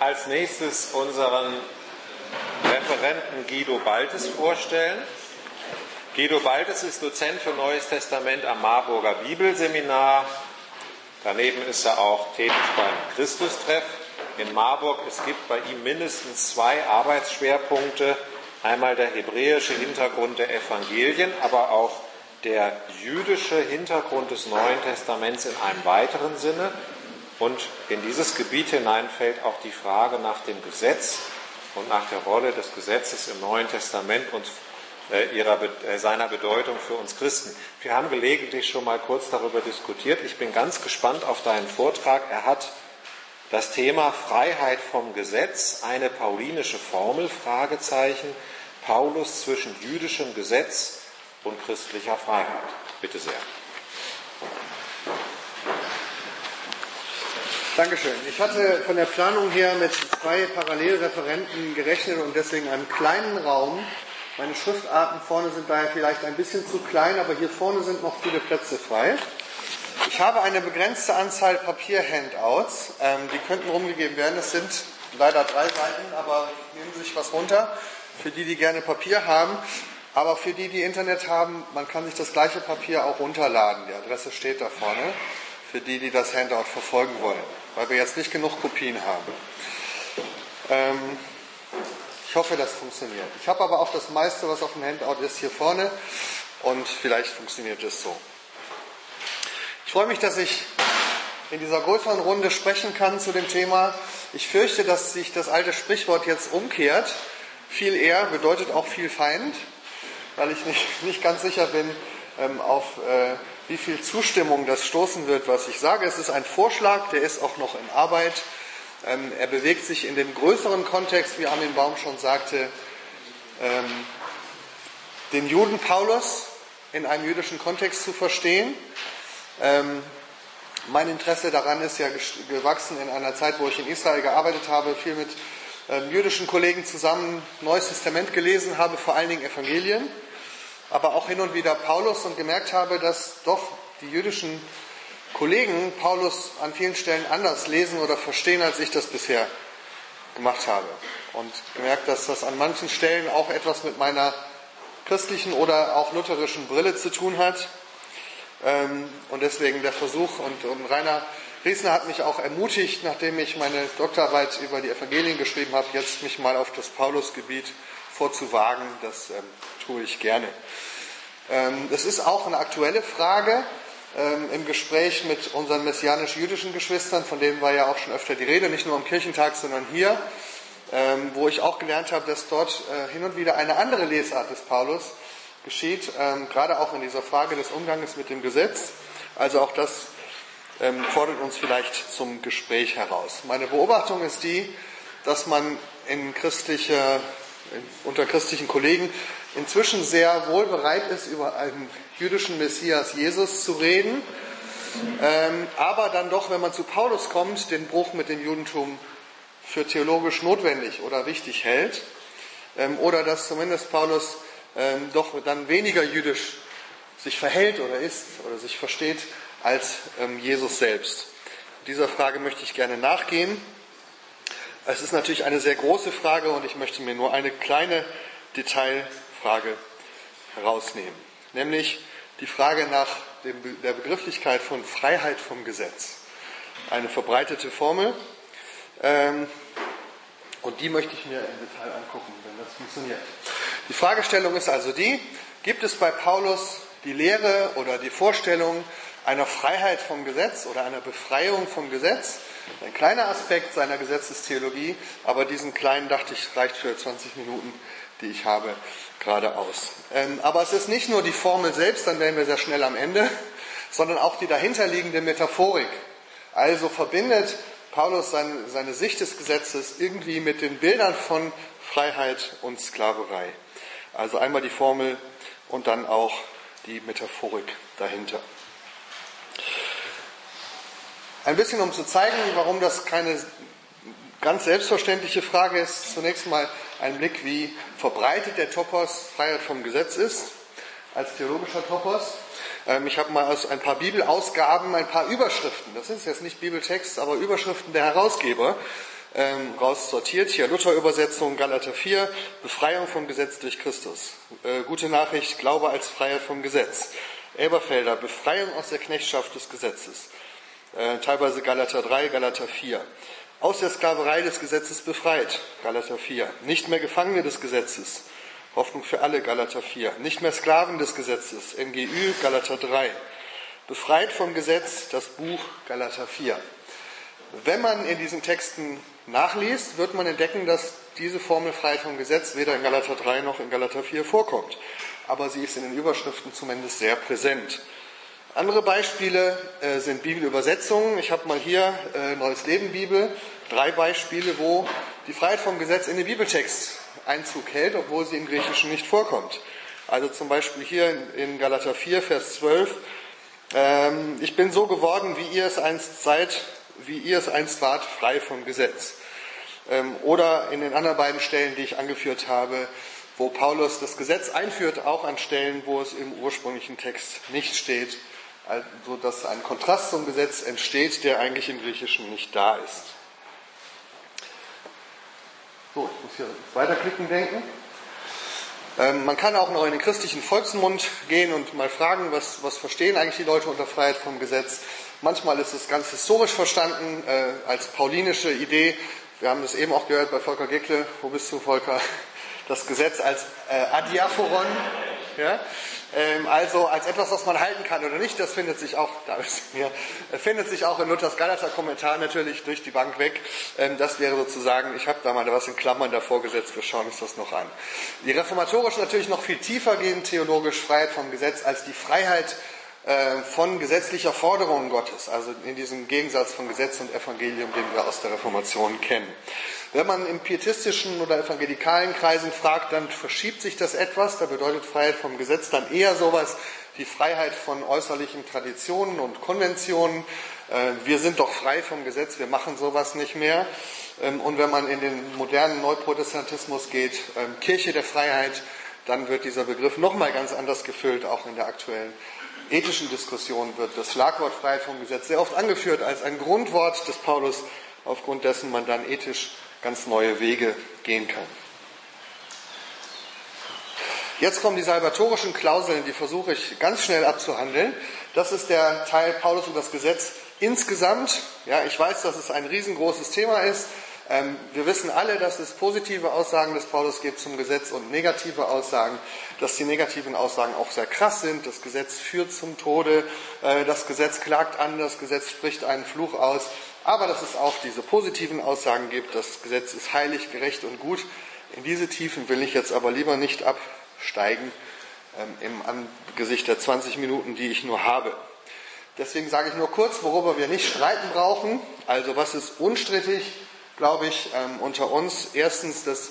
als nächstes unseren Referenten Guido Baltes vorstellen. Guido Baltes ist Dozent für Neues Testament am Marburger Bibelseminar. Daneben ist er auch tätig beim Christustreff in Marburg. Es gibt bei ihm mindestens zwei Arbeitsschwerpunkte. Einmal der hebräische Hintergrund der Evangelien, aber auch der jüdische Hintergrund des Neuen Testaments in einem weiteren Sinne. Und in dieses Gebiet hinein fällt auch die Frage nach dem Gesetz und nach der Rolle des Gesetzes im Neuen Testament und äh, ihrer, äh, seiner Bedeutung für uns Christen. Wir haben gelegentlich schon mal kurz darüber diskutiert. Ich bin ganz gespannt auf deinen Vortrag. Er hat das Thema Freiheit vom Gesetz, eine paulinische Formel, Fragezeichen, Paulus zwischen jüdischem Gesetz und christlicher Freiheit. Bitte sehr. Dankeschön. Ich hatte von der Planung her mit zwei Parallelreferenten gerechnet und deswegen einen kleinen Raum. Meine Schriftarten vorne sind daher vielleicht ein bisschen zu klein, aber hier vorne sind noch viele Plätze frei. Ich habe eine begrenzte Anzahl Papier-Handouts. Ähm, die könnten rumgegeben werden. Das sind leider drei Seiten, aber nehmen Sie sich was runter. Für die, die gerne Papier haben. Aber für die, die Internet haben, man kann sich das gleiche Papier auch runterladen. Die Adresse steht da vorne. Für die, die das Handout verfolgen wollen weil wir jetzt nicht genug Kopien haben. Ähm, ich hoffe, das funktioniert. Ich habe aber auch das meiste, was auf dem Handout ist, hier vorne und vielleicht funktioniert es so. Ich freue mich, dass ich in dieser größeren Runde sprechen kann zu dem Thema. Ich fürchte, dass sich das alte Sprichwort jetzt umkehrt. Viel eher bedeutet auch viel Feind, weil ich nicht, nicht ganz sicher bin, auf äh, wie viel Zustimmung das stoßen wird, was ich sage. Es ist ein Vorschlag, der ist auch noch in Arbeit. Ähm, er bewegt sich in dem größeren Kontext, wie Armin Baum schon sagte, ähm, den Juden Paulus in einem jüdischen Kontext zu verstehen. Ähm, mein Interesse daran ist ja gewachsen in einer Zeit, wo ich in Israel gearbeitet habe, viel mit ähm, jüdischen Kollegen zusammen Neues Testament gelesen habe, vor allen Dingen Evangelien aber auch hin und wieder Paulus und gemerkt habe, dass doch die jüdischen Kollegen Paulus an vielen Stellen anders lesen oder verstehen, als ich das bisher gemacht habe. Und gemerkt, dass das an manchen Stellen auch etwas mit meiner christlichen oder auch lutherischen Brille zu tun hat. Ähm, und deswegen der Versuch, und, Rainer Riesner hat mich auch ermutigt, nachdem ich meine Doktorarbeit über die Evangelien geschrieben habe, jetzt mich mal auf das Paulusgebiet vorzuwagen. Das ähm, tue ich gerne. Ähm, das ist auch eine aktuelle Frage ähm, im Gespräch mit unseren messianisch-jüdischen Geschwistern, von denen war ja auch schon öfter die Rede, nicht nur am Kirchentag, sondern hier, ähm, wo ich auch gelernt habe, dass dort äh, hin und wieder eine andere Lesart des Paulus geschieht, gerade auch in dieser Frage des Umgangs mit dem Gesetz. Also auch das fordert uns vielleicht zum Gespräch heraus. Meine Beobachtung ist die, dass man in christlicher unter christlichen Kollegen inzwischen sehr wohl bereit ist, über einen jüdischen Messias Jesus zu reden, ähm, aber dann doch, wenn man zu Paulus kommt, den Bruch mit dem Judentum für theologisch notwendig oder wichtig hält, ähm, oder dass zumindest Paulus ähm, doch dann weniger jüdisch sich verhält oder ist oder sich versteht als Jesus selbst. Dieser Frage möchte ich gerne nachgehen. Es ist natürlich eine sehr große Frage und ich möchte mir nur eine kleine Detailfrage herausnehmen, nämlich die Frage nach dem, der Begrifflichkeit von Freiheit vom Gesetz. Eine verbreitete Formel ähm, und die möchte ich mir im Detail angucken, wenn das funktioniert. Die Fragestellung ist also die, gibt es bei Paulus die Lehre oder die Vorstellung einer Freiheit vom Gesetz oder einer Befreiung vom Gesetz? Ein kleiner Aspekt seiner Gesetzestheologie, aber diesen kleinen, dachte ich, reicht für 20 Minuten, die ich habe, gerade aus. Ähm, aber es ist nicht nur die Formel selbst, dann wären wir sehr schnell am Ende, sondern auch die dahinterliegende Metaphorik. Also verbindet Paulus seine, seine Sicht des Gesetzes irgendwie mit den Bildern von Freiheit und Sklaverei. Also einmal die Formel und dann auch die Metaphorik dahinter. Ein bisschen, um zu zeigen, warum das keine ganz selbstverständliche Frage ist, zunächst mal ein Blick, wie verbreitet der Topos Freiheit vom Gesetz ist. als theologischer Topos. Ähm, ich habe mal aus ein paar Bibelausgaben ein paar Überschriften, das ist jetzt nicht Bibeltext, aber Überschriften der Herausgeber, ähm, raussortiert. Hier Luther-Übersetzung, Galater 4, Befreiung vom Gesetz durch Christus. Äh, gute Nachricht, Glaube als Freiheit vom Gesetz. Elberfelder, Befreiung aus der Knechtschaft des Gesetzes. Äh, teilweise Galater 3, Galater 4. Aus der Sklaverei des Gesetzes befreit, Galater 4. Nicht mehr Gefangene des Gesetzes, Hoffnung für alle, Galater 4. Nicht mehr Sklaven des Gesetzes, NGÜ, Galater 3. Befreit vom Gesetz, das Buch, Galater 4. Wenn man in diesen Texten nachliest, wird man entdecken, dass diese Formel Freiheit vom Gesetz weder in Galater 3 noch in Galater 4 vorkommt. Aber sie ist in den Überschriften zumindest sehr präsent. Andere Beispiele äh, sind Bibelübersetzungen. Ich habe mal hier äh, Neues Leben Bibel, drei Beispiele, wo die Freiheit vom Gesetz in den Bibeltext Einzug hält, obwohl sie im Griechischen nicht vorkommt. Also zum Beispiel hier in, Galater 4, Vers 12. Ähm, ich bin so geworden, wie ihr es einst seid, wie ihr es einst wart, frei vom Gesetz. Ähm, oder in den anderen beiden Stellen, die ich angeführt habe, wo Paulus das Gesetz einführt, auch an Stellen, wo es im ursprünglichen Text nicht steht, also dass ein Kontrast zum Gesetz entsteht, der eigentlich im Griechischen nicht da ist. So, ich muss hier weiterklicken denken. Ähm, man kann auch noch in den christlichen Volksmund gehen und mal fragen, was, was verstehen eigentlich die Leute unter Freiheit vom Gesetz. Manchmal ist es ganz historisch verstanden, äh, als paulinische Idee. Wir haben das eben auch gehört bei Volker Geckle. Wo bist du, Volker? Das Gesetz als äh, Adiaphoron. Ja? Ähm, also als etwas, was man halten kann oder nicht, das findet sich auch, da ist mir, äh, findet sich auch in Luthers Galater Kommentar natürlich durch die Bank weg. Ähm, das wäre sozusagen, ich habe da mal was in Klammern davor gesetzt, wir schauen uns das noch an. Die reformatorisch natürlich noch viel tiefer gehen, theologisch Freiheit vom Gesetz als die Freiheit von gesetzlicher Forderung Gottes, also in diesem Gegensatz von Gesetz und Evangelium, den wir aus der Reformation kennen. Wenn man in pietistischen oder evangelikalen Kreisen fragt, dann verschiebt sich das etwas. Da bedeutet Freiheit vom Gesetz dann eher sowas wie Freiheit von äußerlichen Traditionen und Konventionen. Äh, wir sind doch frei vom Gesetz, wir machen sowas nicht mehr. Ähm, und wenn man in den modernen Neuprotestantismus geht, ähm, Kirche der Freiheit, dann wird dieser Begriff nochmal ganz anders gefüllt, auch in der aktuellen ethischen Diskussion wird das Schlagwort Freiheit vom Gesetz sehr oft angeführt als ein Grundwort des Paulus, aufgrund dessen man dann ethisch ganz neue Wege gehen kann. Jetzt kommen die salvatorischen Klauseln, die versuche ich ganz schnell abzuhandeln. Das ist der Teil Paulus und das Gesetz insgesamt. Ja, ich weiß, dass es ein riesengroßes Thema ist. Ähm, wir wissen alle, dass es positive Aussagen des Paulus gibt zum Gesetz und negative Aussagen, dass die negativen Aussagen auch sehr krass sind. Das Gesetz führt zum Tode, äh, das Gesetz klagt an, das Gesetz spricht einen Fluch aus aber dass es auch diese positiven Aussagen gibt, das Gesetz ist heilig, gerecht und gut. In diese Tiefen will ich jetzt aber lieber nicht absteigen ähm, im Angesicht der 20 Minuten, die ich nur habe. Deswegen sage ich nur kurz, worüber wir nicht streiten brauchen. Also was ist unstrittig, glaube ich, ähm, unter uns. Erstens, dass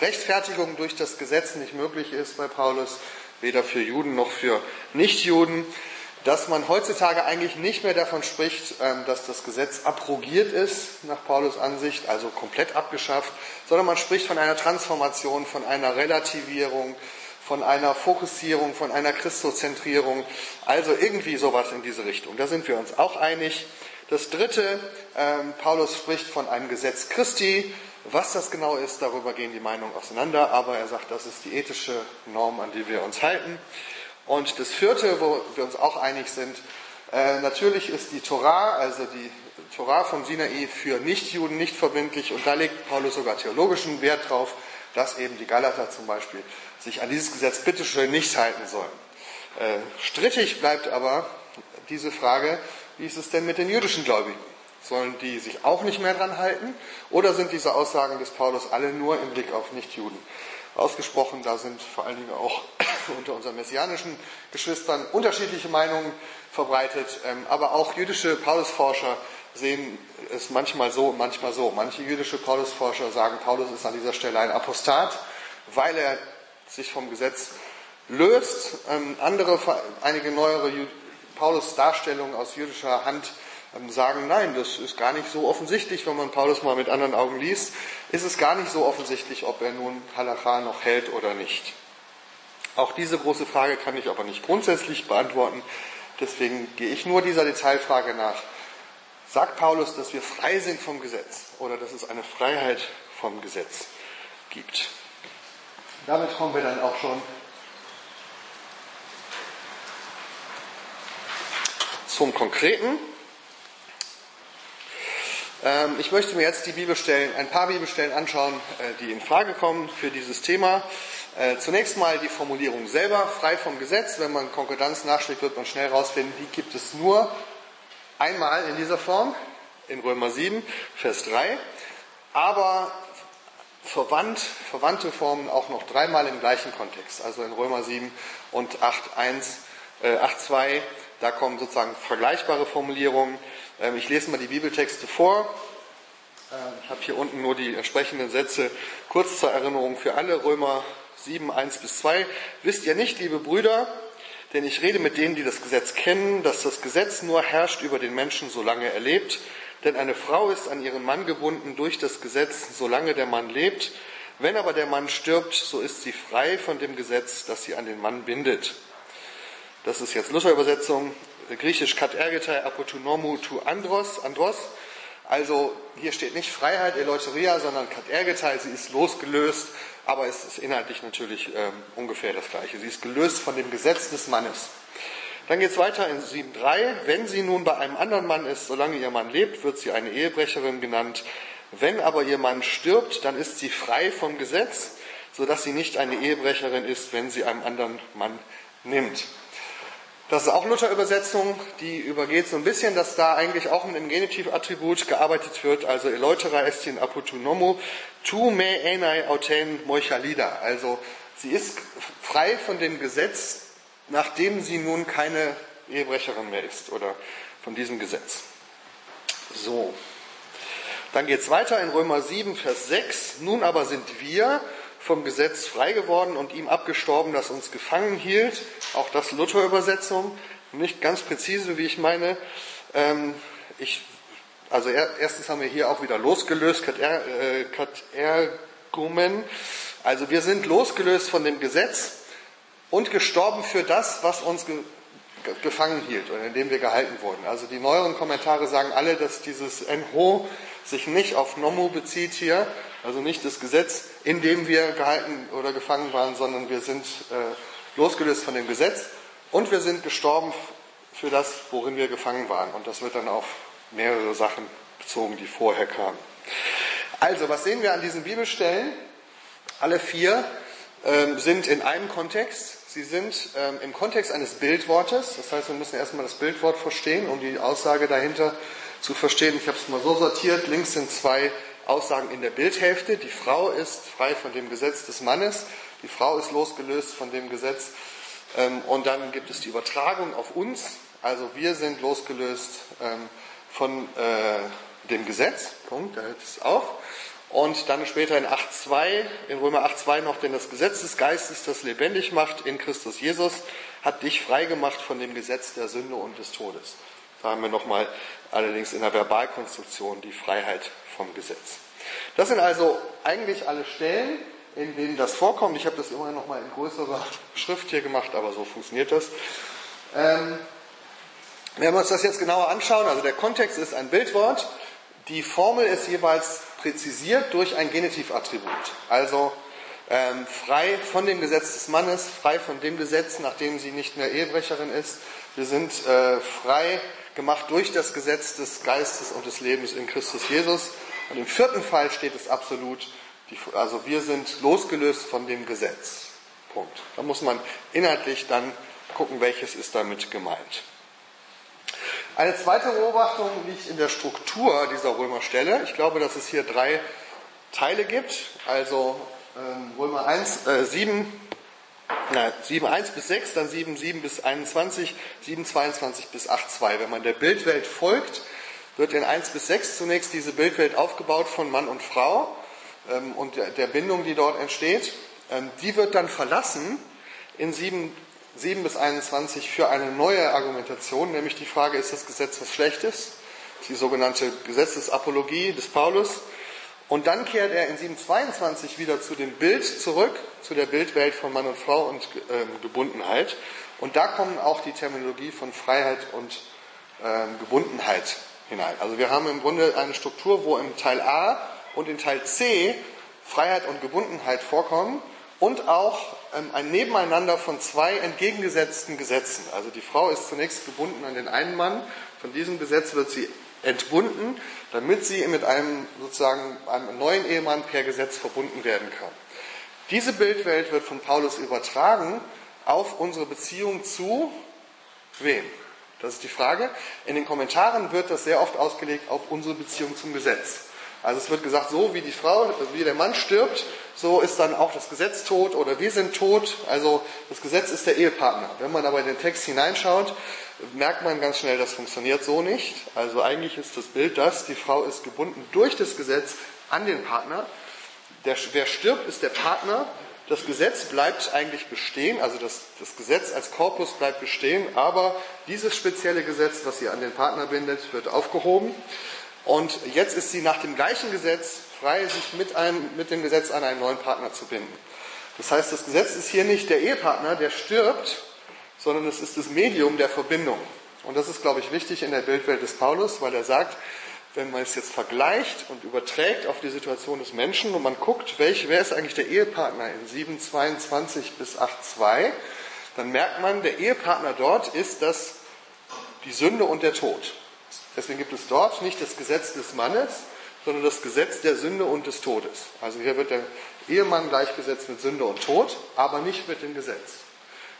Rechtfertigung durch das Gesetz nicht möglich ist bei Paulus, weder für Juden noch für Nichtjuden dass man heutzutage eigentlich nicht mehr davon spricht, ähm, dass das Gesetz abrogiert ist, nach Paulus Ansicht, also komplett abgeschafft, sondern man spricht von einer Transformation, von einer Relativierung, von einer Fokussierung, von einer Christozentrierung, also irgendwie sowas in diese Richtung. Da sind wir uns auch einig. Das dritte, ähm, Paulus spricht von einem Gesetz Christi. Was das genau ist, darüber gehen die Meinungen auseinander, aber er sagt, das ist die ethische Norm, an die wir uns halten. Und das vierte, wo wir uns auch einig sind, äh, natürlich ist die Torah, also die Torah von Sinai für Nichtjuden nicht verbindlich und da legt Paulus sogar theologischen Wert drauf, dass eben die Galater zum Beispiel sich an dieses Gesetz bitteschön nicht halten sollen. Äh, strittig bleibt aber diese Frage, wie ist es denn mit den jüdischen Gläubigen? Sollen die sich auch nicht mehr dran halten? Oder sind diese Aussagen des Paulus alle nur im Blick auf Nichtjuden ausgesprochen? Da sind vor allen Dingen auch unter unseren messianischen Geschwistern unterschiedliche Meinungen verbreitet, ähm, aber auch jüdische Paulusforscher sehen es manchmal so und manchmal so. Manche jüdische Paulusforscher sagen, Paulus ist an dieser Stelle ein Apostat, weil er sich vom Gesetz löst. Ähm, andere, einige neuere Paulus-Darstellungen aus jüdischer Hand ähm, sagen, nein, das ist gar nicht so offensichtlich, wenn man Paulus mal mit anderen Augen liest, ist es gar nicht so offensichtlich, ob er nun Halacha noch hält oder nicht. Auch diese große Frage kann ich aber nicht grundsätzlich beantworten. Deswegen gehe ich nur dieser Detailfrage nach. Sagt Paulus, dass wir frei sind vom Gesetz oder dass es eine Freiheit vom Gesetz gibt? Damit kommen wir dann auch schon zum Konkreten. Ähm, ich möchte mir jetzt die Bibelstellen, ein paar Bibelstellen anschauen, äh, die in Frage kommen für dieses Thema. Äh, zunächst mal die Formulierung selber, frei vom Gesetz. Wenn man Konkordanz nachschlägt, wird man schnell herausfinden, die gibt es nur einmal in dieser Form, in Römer 7, Vers 3. Aber verwandt, verwandte Formen auch noch dreimal im gleichen Kontext, also in Römer 7 und 8.1, äh, 8.2. Da kommen sozusagen vergleichbare Formulierungen. Ähm, ich lese mal die Bibeltexte vor. Ähm, ich habe hier unten nur die entsprechenden Sätze kurz zur Erinnerung für alle. Römer 7, 1 bis 2. Wisst ihr nicht, liebe Brüder, denn ich rede mit denen, die das Gesetz kennen, dass das Gesetz nur herrscht über den Menschen, solange er lebt. Denn eine Frau ist an ihren Mann gebunden durch das Gesetz, solange der Mann lebt. Wenn aber der Mann stirbt, so ist sie frei von dem Gesetz, das sie an den Mann bindet. Das ist jetzt Luther-Übersetzung, griechisch kat ergetai apotonomou tu andros, andros. Also hier steht nicht Freiheit, Eleuteria, sondern kat ergetai, sie ist losgelöst, aber es ist inhaltlich natürlich ähm, ungefähr das Gleiche. Sie ist gelöst von dem Gesetz des Mannes. Dann geht es weiter in 7.3. Wenn sie nun bei einem anderen Mann ist, solange ihr Mann lebt, wird sie eine Ehebrecherin genannt. Wenn aber ihr Mann stirbt, dann ist sie frei vom Gesetz, sodass sie nicht eine Ehebrecherin ist, wenn sie einem anderen Mann nimmt. Das ist auch Luther-Übersetzung, die übergeht so ein bisschen, dass da eigentlich auch mit dem Genitivattribut gearbeitet wird, also Eleutera estin apotunomo, tu me enai auten moichalida. Also sie ist frei von dem Gesetz nachdem sie nun keine Ehebrecherin mehr ist oder von diesem Gesetz. So. Dann geht es weiter in Römer 7, Vers 6. Nun aber sind wir vom Gesetz frei geworden und ihm abgestorben, das uns gefangen hielt. Auch das Luther-Übersetzung. Nicht ganz präzise, wie ich meine. Ähm, ich, also erstens haben wir hier auch wieder losgelöst, kat ergumen. Also wir sind losgelöst von dem Gesetz und gestorben für das, was uns ge gefangen hielt und in dem wir gehalten wurden. Also die neueren Kommentare sagen alle, dass dieses Enho sich nicht auf Nomu bezieht hier, also nicht das Gesetz, in dem wir gehalten oder gefangen waren, sondern wir sind äh, losgelöst von dem Gesetz und wir sind gestorben für das, worin wir gefangen waren. Und das wird dann auf mehrere Sachen bezogen, die vorher kamen. Also, was sehen wir an diesen Bibelstellen? Alle vier ähm, sind in einem Kontext. Sie sind ähm, im Kontext eines Bildwortes. Das heißt, wir müssen erstmal das Bildwort verstehen, um die Aussage dahinter zu verstehen. Ich habe es mal so sortiert. Links sind zwei Aussagen in der Bildhälfte. Die Frau ist frei von dem Gesetz des Mannes. Die Frau ist losgelöst von dem Gesetz. Ähm, und dann gibt es die Übertragung auf uns. Also wir sind losgelöst ähm, von äh, dem Gesetz. Punkt, da hört es auf. Und dann später in 8.2, in Römer 8.2 noch, denn das Gesetz des Geistes, das lebendig macht in Christus Jesus, hat dich freigemacht von dem Gesetz der Sünde und des Todes. Da haben wir nochmal allerdings in der Verbalkonstruktion die Freiheit vom Gesetz. Das sind also eigentlich alle Stellen, in denen das vorkommt. Ich habe das immer noch mal in größerer Schrift hier gemacht, aber so funktioniert das. Ähm, wenn wir uns das jetzt genauer anschauen, also der Kontext ist ein Bildwort, die Formel ist jeweils präzisiert durch ein Genitivattribut. Also ähm, frei von dem Gesetz des Mannes, frei von dem Gesetz, nachdem sie nicht mehr Ehebrecherin ist. Wir sind äh, frei gemacht durch das Gesetz des Geistes und des Lebens in Christus Jesus. Und im vierten Fall steht es absolut, also wir sind losgelöst von dem Gesetz. Punkt. Da muss man inhaltlich dann gucken, welches ist damit gemeint. Eine zweite Beobachtung liegt in der Struktur dieser Römerstelle. Ich glaube, dass es hier drei Teile gibt. Also ähm, Römer 1, äh, 7, na, 7, 1 bis 6, dann 7, 7 bis 21, 7, 22 bis 8, 2. Wenn man der Bildwelt folgt, wird in 1 bis 6 zunächst diese Bildwelt aufgebaut von Mann und Frau ähm, und der, der, Bindung, die dort entsteht. Ähm, die wird dann verlassen in 7 7 bis 21 für eine neue Argumentation, nämlich die Frage, ist das Gesetz was Schlechtes? Die sogenannte Gesetzesapologie des Paulus. Und dann kehrt er in 722 wieder zu dem Bild zurück, zu der Bildwelt von Mann und Frau und ähm, Gebundenheit. Und da kommen auch die Terminologie von Freiheit und ähm, Gebundenheit hinein. Also wir haben im Grunde eine Struktur, wo im Teil A und in Teil C Freiheit und Gebundenheit vorkommen und auch ähm, ein Nebeneinander von zwei entgegengesetzten Gesetzen. Also die Frau ist zunächst gebunden an den einen Mann, von diesem Gesetz wird sie entbunden, damit sie mit einem sozusagen einem neuen Ehemann per Gesetz verbunden werden kann. Diese Bildwelt wird von Paulus übertragen auf unsere Beziehung zu wem? Das ist die Frage. In den Kommentaren wird das sehr oft ausgelegt auf unsere Beziehung zum Gesetz. Also es wird gesagt, so wie die Frau, wie der Mann stirbt, so ist dann auch das Gesetz tot oder wir sind tot. Also das Gesetz ist der Ehepartner. Wenn man aber in den Text hineinschaut, merkt man ganz schnell, das funktioniert so nicht. Also eigentlich ist das Bild das, die Frau ist gebunden durch das Gesetz an den Partner. Der, wer stirbt, ist der Partner. Das Gesetz bleibt eigentlich bestehen, also das, das Gesetz als Korpus bleibt bestehen, aber dieses spezielle Gesetz, was sie an den Partner bindet, wird aufgehoben. Und jetzt ist sie nach dem gleichen Gesetz frei, sich mit, einem, mit dem Gesetz an einen neuen Partner zu binden. Das heißt, das Gesetz ist hier nicht der Ehepartner, der stirbt, sondern es ist das Medium der Verbindung. Und das ist, glaube ich, wichtig in der Bildwelt des Paulus, weil er sagt, wenn man es jetzt vergleicht und überträgt auf die Situation des Menschen und man guckt, welch, wer ist eigentlich der Ehepartner in 7.22 bis 8.2, dann merkt man, der Ehepartner dort ist das, die Sünde und der Tod. Deswegen gibt es dort nicht das Gesetz des Mannes, sondern das Gesetz der Sünde und des Todes. Also hier wird der Ehemann gleichgesetzt mit Sünde und Tod, aber nicht mit dem Gesetz.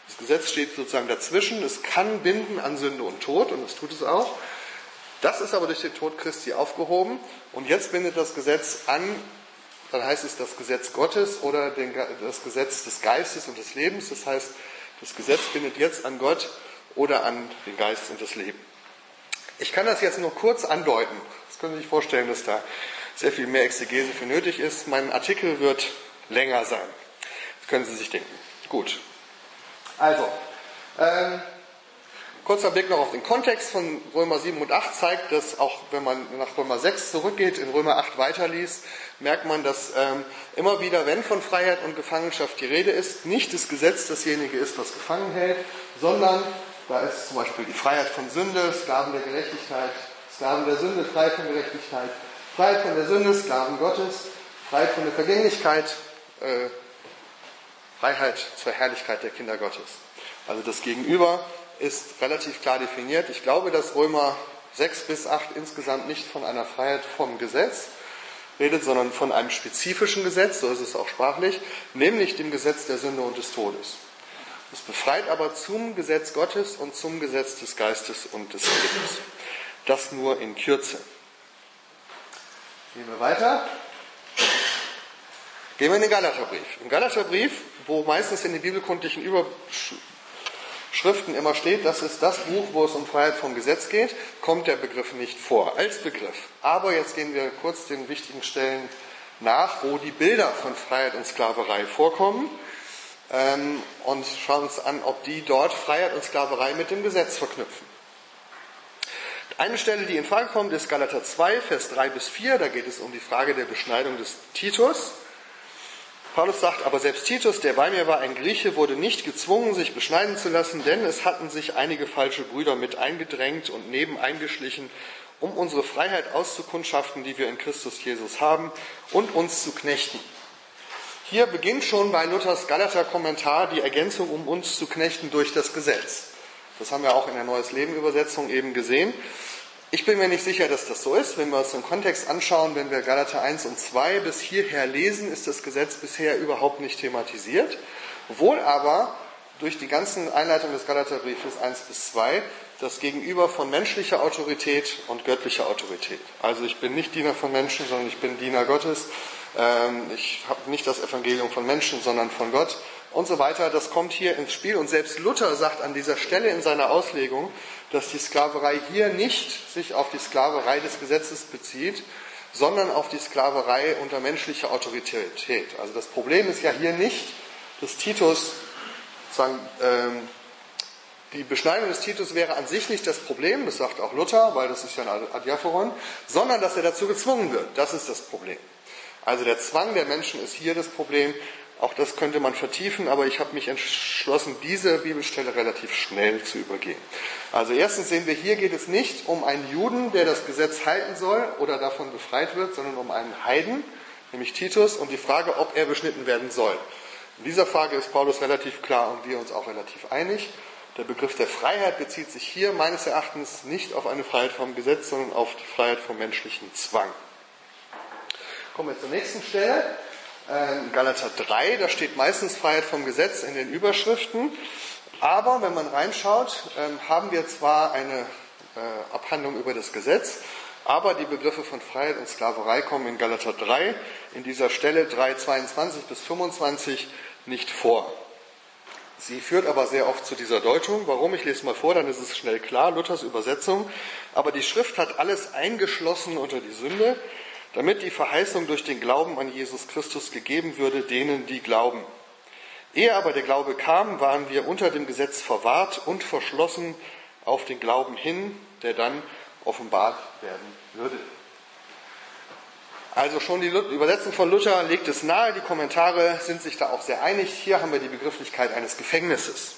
Das Gesetz steht sozusagen dazwischen. Es kann binden an Sünde und Tod und es tut es auch. Das ist aber durch den Tod Christi aufgehoben und jetzt bindet das Gesetz an, dann heißt es das Gesetz Gottes oder den, das Gesetz des Geistes und des Lebens. Das heißt, das Gesetz bindet jetzt an Gott oder an den Geist und das Leben. Ich kann das jetzt nur kurz andeuten. Das können Sie sich vorstellen, dass da sehr viel mehr Exegese für nötig ist. Mein Artikel wird länger sein. Das können Sie sich denken. Gut. Also, ähm, kurzer Blick noch auf den Kontext von Römer 7 und 8 zeigt, dass auch wenn man nach Römer 6 zurückgeht, in Römer 8 weiterliest, merkt man, dass ähm, immer wieder, wenn von Freiheit und Gefangenschaft die Rede ist, nicht das Gesetz dasjenige ist, was gefangen hält, sondern da ist zum Beispiel die Freiheit von Sünde, Sklaven der Gerechtigkeit, Sklaven der Sünde, Freiheit von Gerechtigkeit, Freiheit von der Sünde, Sklaven Gottes, Freiheit von der Vergänglichkeit, äh, Freiheit zur Herrlichkeit der Kinder Gottes. Also das Gegenüber ist relativ klar definiert. Ich glaube, dass Römer 6 bis 8 insgesamt nicht von einer Freiheit vom Gesetz redet, sondern von einem spezifischen Gesetz, so ist es auch sprachlich, nämlich dem Gesetz der Sünde und des Todes. Es befreit aber zum Gesetz Gottes und zum Gesetz des Geistes und des Lebens. Das nur in Kürze. Gehen wir weiter. Gehen wir in den Galaterbrief. Im Galaterbrief, wo meistens in den bibelkundlichen Überschriften immer steht, das ist das Buch, wo es um Freiheit vom Gesetz geht, kommt der Begriff nicht vor, als Begriff. Aber jetzt gehen wir kurz den wichtigen Stellen nach, wo die Bilder von Freiheit und Sklaverei vorkommen ähm, und schauen uns an, ob die dort Freiheit und Sklaverei mit dem Gesetz verknüpfen. Eine Stelle, die in Frage kommt, ist Galater 2, Vers 3 bis 4. Da geht es um die Frage der Beschneidung des Titus. Paulus sagt, aber selbst Titus, der bei mir war, ein Grieche, wurde nicht gezwungen, sich beschneiden zu lassen, denn es hatten sich einige falsche Brüder mit eingedrängt und neben eingeschlichen, um unsere Freiheit auszukundschaften, die wir in Christus Jesus haben, und uns zu knechten. Hier beginnt schon bei Luthers Galater-Kommentar die Ergänzung, um uns zu knechten durch das Gesetz. Das haben wir auch in der Neues Leben Übersetzung eben gesehen. Ich bin mir nicht sicher, dass das so ist. Wenn wir uns den Kontext anschauen, wenn wir Galater 1 und 2 bis hierher lesen, ist das Gesetz bisher überhaupt nicht thematisiert. Wohl aber durch die ganzen Einleitungen des Galaterbriefes 1 bis 2 das Gegenüber von menschlicher Autorität und göttlicher Autorität. Also ich bin nicht Diener von Menschen, sondern ich bin Diener Gottes ähm, ich habe nicht das Evangelium von Menschen, sondern von Gott und so weiter. Das kommt hier ins Spiel. Und selbst Luther sagt an dieser Stelle in seiner Auslegung, dass die Sklaverei hier nicht sich auf die Sklaverei des Gesetzes bezieht, sondern auf die Sklaverei unter menschlicher Autorität. Also das Problem ist ja hier nicht, dass Titus, sagen, ähm, die Beschneidung des Titus wäre an sich nicht das Problem, das sagt auch Luther, weil das ist ja ein Adiaphoron, sondern dass er dazu gezwungen wird. Das ist das Problem. Also der Zwang der Menschen ist hier das Problem. Auch das könnte man vertiefen, aber ich habe mich entschlossen, diese Bibelstelle relativ schnell zu übergehen. Also erstens sehen wir, hier geht es nicht um einen Juden, der das Gesetz halten soll oder davon befreit wird, sondern um einen Heiden, nämlich Titus, und die Frage, ob er beschnitten werden soll. In dieser Frage ist Paulus relativ klar und wir uns auch relativ einig. Der Begriff der Freiheit bezieht sich hier meines Erachtens nicht auf eine Freiheit vom Gesetz, sondern auf die Freiheit vom menschlichen Zwang. Kommen wir zur nächsten Stelle. Ähm, Galater 3, da steht meistens Freiheit vom Gesetz in den Überschriften. Aber wenn man reinschaut, ähm, haben wir zwar eine äh, Abhandlung über das Gesetz, aber die Begriffe von Freiheit und Sklaverei kommen in Galater 3, in dieser Stelle 3, 22 bis 25 nicht vor. Sie führt aber sehr oft zu dieser Deutung. Warum? Ich lese mal vor, dann ist es schnell klar. Luthers Übersetzung. Aber die Schrift hat alles eingeschlossen unter die Sünde, damit die Verheißung durch den Glauben an Jesus Christus gegeben würde, denen, die glauben. Ehe aber der Glaube kam, waren wir unter dem Gesetz verwahrt und verschlossen auf den Glauben hin, der dann offenbart werden würde. Also schon die Übersetzung von Luther legt es nahe, die Kommentare sind sich da auch sehr einig. Hier haben wir die Begrifflichkeit eines Gefängnisses.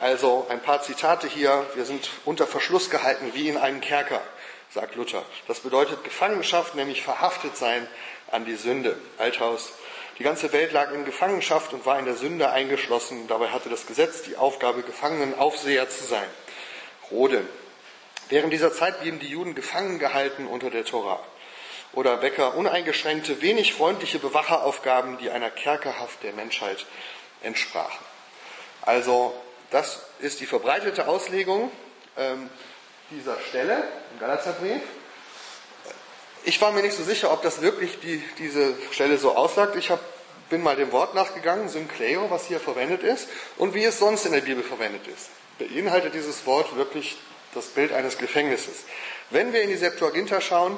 Also ein paar Zitate hier, wir sind unter Verschluss gehalten wie in einem Kerker, sagt Luther. Das bedeutet Gefangenschaft, nämlich verhaftet sein an die Sünde. Althaus. Die ganze Welt lag in Gefangenschaft und war in der Sünde eingeschlossen. Dabei hatte das Gesetz die Aufgabe, Gefangenenaufseher zu sein. Rode. Während dieser Zeit blieben die Juden gefangen gehalten unter der Tora oder Becker uneingeschränkte, wenig freundliche Bewacheraufgaben, die einer Kerkerhaft der Menschheit entsprachen. Also das ist die verbreitete Auslegung ähm, dieser Stelle im Galaterbrief. Ich war mir nicht so sicher, ob das wirklich die, diese Stelle so aussagt. Ich hab, bin mal dem Wort nachgegangen, Synkleo, was hier verwendet ist, und wie es sonst in der Bibel verwendet ist. Beinhaltet dieses Wort wirklich das Bild eines Gefängnisses. Wenn wir in die Septuaginta schauen,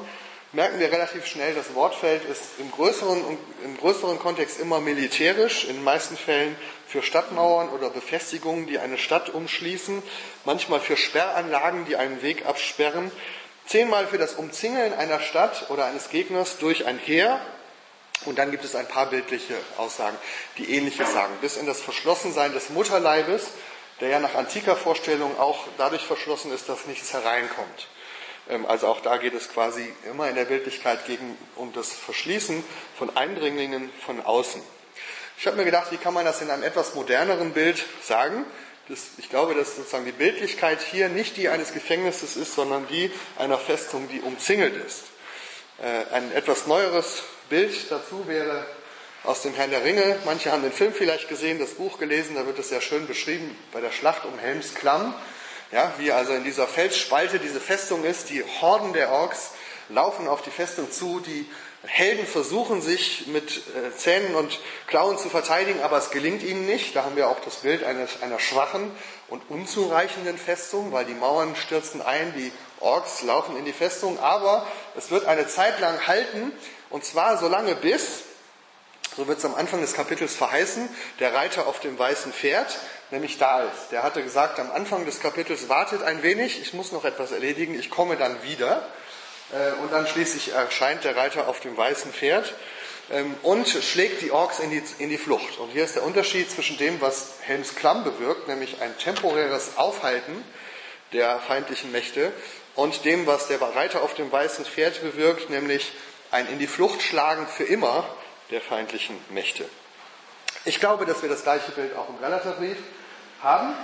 merken wir relativ schnell, das Wortfeld ist im größeren, im größeren Kontext immer militärisch, in den meisten Fällen für Stadtmauern oder Befestigungen, die eine Stadt umschließen, manchmal für Sperranlagen, die einen Weg absperren, zehnmal für das Umzingeln einer Stadt oder eines Gegners durch ein Heer. Und dann gibt es ein paar bildliche Aussagen, die ähnliches sagen, bis in das Verschlossensein des Mutterleibes, der ja nach antiker Vorstellung auch dadurch verschlossen ist, dass nichts hereinkommt. Ähm, also auch da geht es quasi immer in der Bildlichkeit gegen, um das Verschließen von Eindringlingen von außen. Ich habe mir gedacht, wie kann man das in einem etwas moderneren Bild sagen? Das, ich glaube, dass sozusagen die Bildlichkeit hier nicht die eines Gefängnisses ist, sondern die einer Festung, die umzingelt ist. Äh, ein etwas neueres Bild dazu wäre aus dem Herrn der Ringe. Manche haben den Film vielleicht gesehen, das Buch gelesen, da wird es sehr schön beschrieben bei der Schlacht um Helms Klamm. Ja, wie also in dieser Felsspalte diese Festung ist, die Horden der Orks laufen auf die Festung zu, die Helden versuchen sich mit äh, Zähnen und Klauen zu verteidigen, aber es gelingt ihnen nicht. Da haben wir auch das Bild eines, einer schwachen und unzureichenden Festung, weil die Mauern stürzen ein, die Orks laufen in die Festung, aber es wird eine Zeit lang halten, und zwar so lange bis, so wird es am Anfang des Kapitels verheißen, der Reiter auf dem weißen Pferd nämlich da ist. Der hatte gesagt am Anfang des Kapitels, wartet ein wenig, ich muss noch etwas erledigen, ich komme dann wieder. Äh, und dann schließlich erscheint der Reiter auf dem weißen Pferd ähm, und schlägt die Orks in die, in die Flucht. Und hier ist der Unterschied zwischen dem, was Helms Klamm bewirkt, nämlich ein temporäres Aufhalten der feindlichen Mächte, und dem, was der Reiter auf dem weißen Pferd bewirkt, nämlich ein in die Flucht schlagen für immer der feindlichen Mächte. Ich glaube, dass wir das gleiche Bild auch im Galaterbrief haben,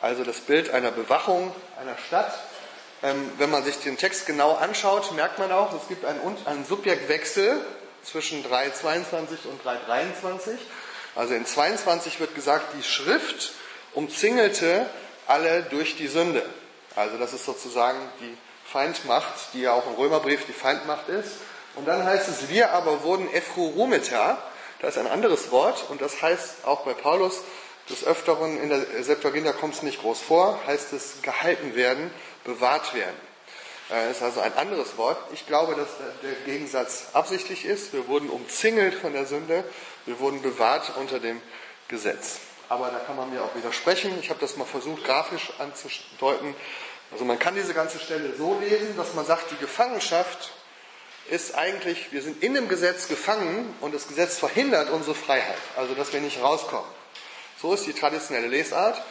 also das Bild einer Bewachung einer Stadt. Ähm, wenn man sich den Text genau anschaut, merkt man auch, es gibt einen, einen Subjektwechsel zwischen 3.22 und 3.23. Also in 22 wird gesagt, die Schrift umzingelte alle durch die Sünde. Also das ist sozusagen die Feindmacht, die ja auch im Römerbrief die Feindmacht ist. Und dann heißt es, wir aber wurden Ephrurometa, da ist ein anderes Wort und das heißt auch bei Paulus des Öfteren, in der Septuaginta kommt es nicht groß vor, heißt es gehalten werden, bewahrt werden. Das äh, ist also ein anderes Wort. Ich glaube, dass der Gegensatz absichtlich ist. Wir wurden umzingelt von der Sünde, wir wurden bewahrt unter dem Gesetz. Aber da kann man mir auch widersprechen. Ich habe das mal versucht, grafisch anzudeuten. Also man kann diese ganze Stelle so lesen, dass man sagt, die Gefangenschaft ist eigentlich, wir sind in dem Gesetz gefangen und das Gesetz verhindert unsere Freiheit, also dass wir nicht rauskommen. So ist die traditionelle Lesart.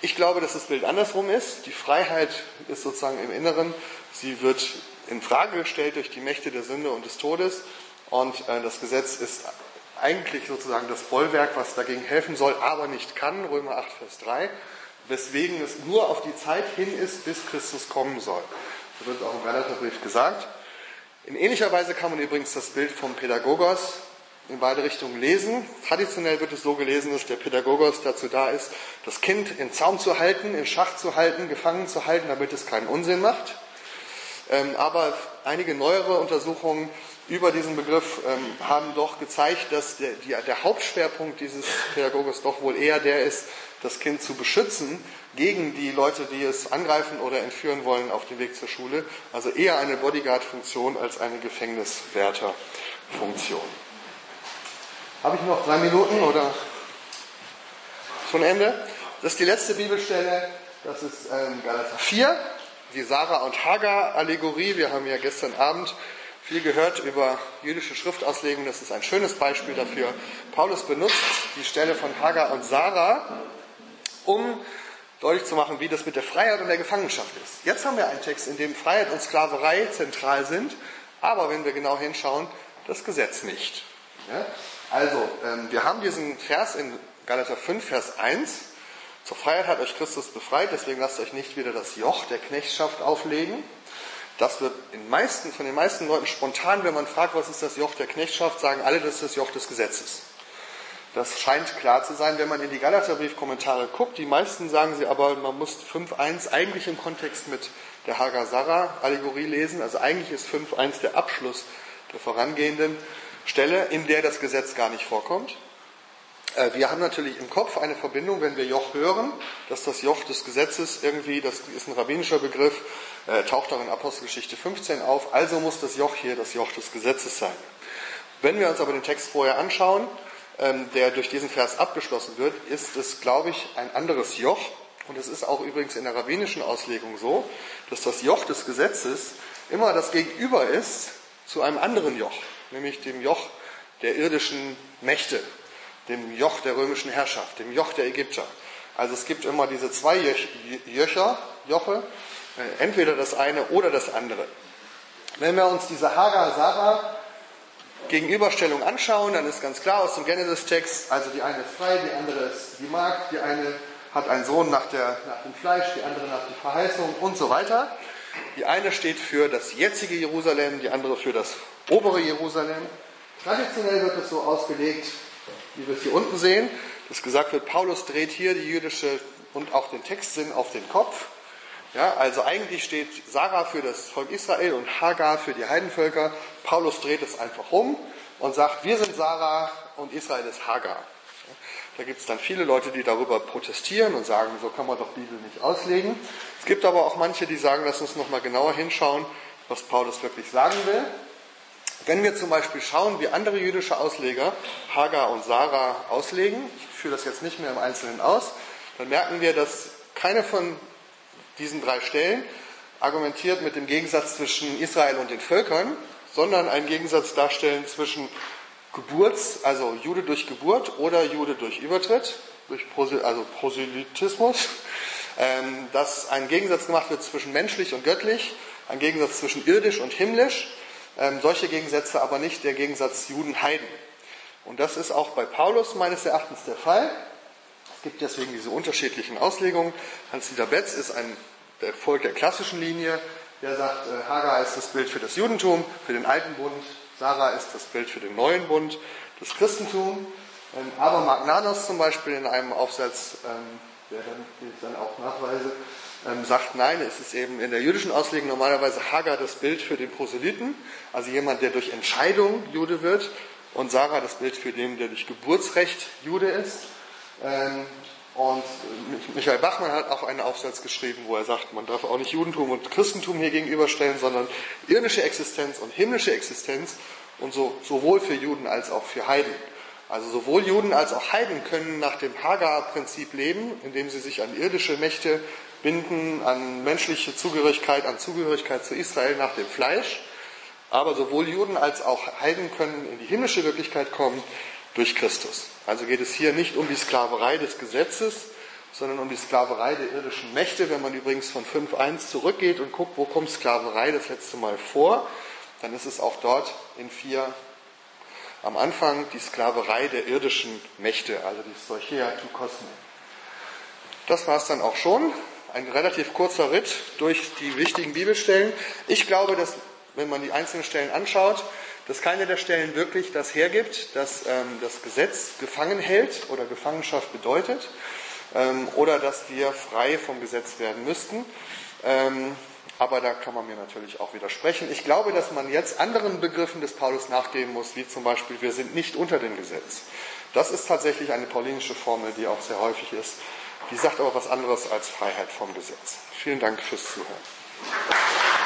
Ich glaube, dass das Bild andersrum ist. Die Freiheit ist sozusagen im Inneren. Sie wird in Frage gestellt durch die Mächte der Sünde und des Todes. Und äh, das Gesetz ist eigentlich sozusagen das Bollwerk, was dagegen helfen soll, aber nicht kann. Römer 8, Vers 3. Weswegen es nur auf die Zeit hin ist, bis Christus kommen soll. So wird auch im Galaterbrief gesagt. In ähnlicher Weise kann man übrigens das Bild vom Pädagogos in beide Richtungen lesen. Traditionell wird es so gelesen, dass der Pädagogos dazu da ist, das Kind in Zaum zu halten, in Schach zu halten, gefangen zu halten, damit es keinen Unsinn macht. Ähm, aber einige neuere Untersuchungen über diesen Begriff ähm, haben doch gezeigt, dass der, Hauptschwerpunkt dieses Pädagogos doch wohl eher der ist, das Kind zu beschützen gegen die Leute, die es angreifen oder entführen wollen auf dem Weg zur Schule. Also eher eine Bodyguard-Funktion als eine Gefängniswärter-Funktion. Habe ich noch drei Minuten oder schon Ende? Das ist die letzte Bibelstelle, das ist ähm, Galater 4, die Sarah und Hagar-Allegorie. Wir haben ja gestern Abend viel gehört über jüdische Schriftauslegung. Das ist ein schönes Beispiel dafür. Paulus benutzt die Stelle von Hagar und Sarah, um deutlich zu machen, wie das mit der Freiheit und der Gefangenschaft ist. Jetzt haben wir einen Text, in dem Freiheit und Sklaverei zentral sind, aber wenn wir genau hinschauen, das Gesetz nicht. Ja? Also, ähm, wir haben diesen Vers in Galater 5, Vers 1. Zur Freiheit hat euch Christus befreit, deswegen lasst euch nicht wieder das Joch der Knechtschaft auflegen. Das wird in meisten, von den meisten Leuten spontan, wenn man fragt, was ist das Joch der Knechtschaft, sagen alle, das ist das Joch des Gesetzes. Das scheint klar zu sein, wenn man in die Galaterbrief-Kommentare guckt. Die meisten sagen sie aber, man muss 5.1 eigentlich im Kontext mit der Hagar-Sarah-Allegorie lesen. Also eigentlich ist 5.1 der Abschluss der vorangehenden Stelle, in der das Gesetz gar nicht vorkommt. Äh, wir haben natürlich im Kopf eine Verbindung, wenn wir Joch hören, dass das Joch des Gesetzes irgendwie, das ist ein rabbinischer Begriff, äh, taucht auch in Apostelgeschichte 15 auf, also muss das Joch hier das Joch des Gesetzes sein. Wenn wir uns aber den Text vorher anschauen, ähm, der durch diesen Vers abgeschlossen wird, ist es, glaube ich, ein anderes Joch. Und es ist auch übrigens in der rabbinischen Auslegung so, dass das Joch des Gesetzes immer das Gegenüber ist zu einem anderen Joch nämlich dem Joch der irdischen Mächte, dem Joch der römischen Herrschaft, dem Joch der Ägypter. Also es gibt immer diese zwei Jöcher, Joche, äh, entweder das eine oder das andere. Wenn wir uns diese Hagar-Sarah Gegenüberstellung anschauen, dann ist ganz klar aus dem Genesis-Text, also die eine ist frei, die andere ist die Magd, die eine hat einen Sohn nach, der, nach dem Fleisch, die andere nach der Verheißung und so weiter. Die eine steht für das jetzige Jerusalem, die andere für das obere Jerusalem. Traditionell wird es so ausgelegt, wie wir es hier unten sehen, dass gesagt wird, Paulus dreht hier die jüdische und auch den Textsinn auf den Kopf. Ja, also eigentlich steht Sarah für das Volk Israel und Hagar für die Heidenvölker. Paulus dreht es einfach um und sagt, wir sind Sarah und Israel ist Hagar. Da gibt es dann viele Leute, die darüber protestieren und sagen, so kann man doch Bibel nicht auslegen. Es gibt aber auch manche, die sagen, lass uns nochmal genauer hinschauen, was Paulus wirklich sagen will. Wenn wir zum Beispiel schauen, wie andere jüdische Ausleger Hagar und Sarah auslegen, ich führe das jetzt nicht mehr im Einzelnen aus, dann merken wir, dass keine von diesen drei Stellen argumentiert mit dem Gegensatz zwischen Israel und den Völkern, sondern einen Gegensatz darstellen zwischen Geburts, also Jude durch Geburt oder Jude durch Übertritt, durch Prosel, also Proselytismus, ähm, dass ein Gegensatz gemacht wird zwischen menschlich und göttlich, ein Gegensatz zwischen irdisch und himmlisch ähm, solche Gegensätze aber nicht der Gegensatz Juden-Heiden. Und das ist auch bei Paulus meines Erachtens der Fall. Es gibt deswegen diese unterschiedlichen Auslegungen. Hans-Dieter Betz ist ein, der folgt der klassischen Linie. Der sagt, äh, Hagar ist das Bild für das Judentum, für den alten Bund. Sarah ist das Bild für den neuen Bund, das Christentum. Ähm, aber Magnanos zum Beispiel in einem Aufsatz, ähm, der dann, dann auch nachweise, ähm, sagt, nein, es ist eben in der jüdischen Auslegung normalerweise Hagar das Bild für den Proselyten, also jemand, der durch Entscheidung Jude wird, und Sarah das Bild für den, der durch Geburtsrecht Jude ist. Ähm, und Michael Bachmann hat auch einen Aufsatz geschrieben, wo er sagt, man darf auch nicht Judentum und Christentum hier gegenüberstellen, sondern irdische Existenz und himmlische Existenz und so, sowohl für Juden als auch für Heiden. Also sowohl Juden als auch Heiden können nach dem Hagar-Prinzip leben, indem sie sich an irdische Mächte binden, an menschliche Zugehörigkeit, an Zugehörigkeit zu Israel nach dem Fleisch. Aber sowohl Juden als auch Heiden können in die himmlische Wirklichkeit kommen durch Christus. Also geht es hier nicht um die Sklaverei des Gesetzes, sondern um die Sklaverei der irdischen Mächte. Wenn man übrigens von 5.1 zurückgeht und guckt, wo kommt Sklaverei das letzte Mal vor, dann ist es auch dort in 4 am Anfang die Sklaverei der irdischen Mächte, also die Stoichea tu Kosme. Das war es dann auch schon. Ein relativ kurzer Ritt durch die wichtigen Bibelstellen. Ich glaube, dass, wenn man die einzelnen Stellen anschaut, dass keine der Stellen wirklich das hergibt, dass ähm, das Gesetz gefangen hält oder Gefangenschaft bedeutet ähm, oder dass wir frei vom Gesetz werden müssten. Ähm, aber da kann man mir natürlich auch widersprechen. Ich glaube, dass man jetzt anderen Begriffen des Paulus nachgehen muss, wie zum Beispiel, wir sind nicht unter dem Gesetz. Das ist tatsächlich eine paulinische Formel, die auch sehr häufig ist. Die sagt aber was anderes als Freiheit vom Gesetz. Vielen Dank fürs Zuhören.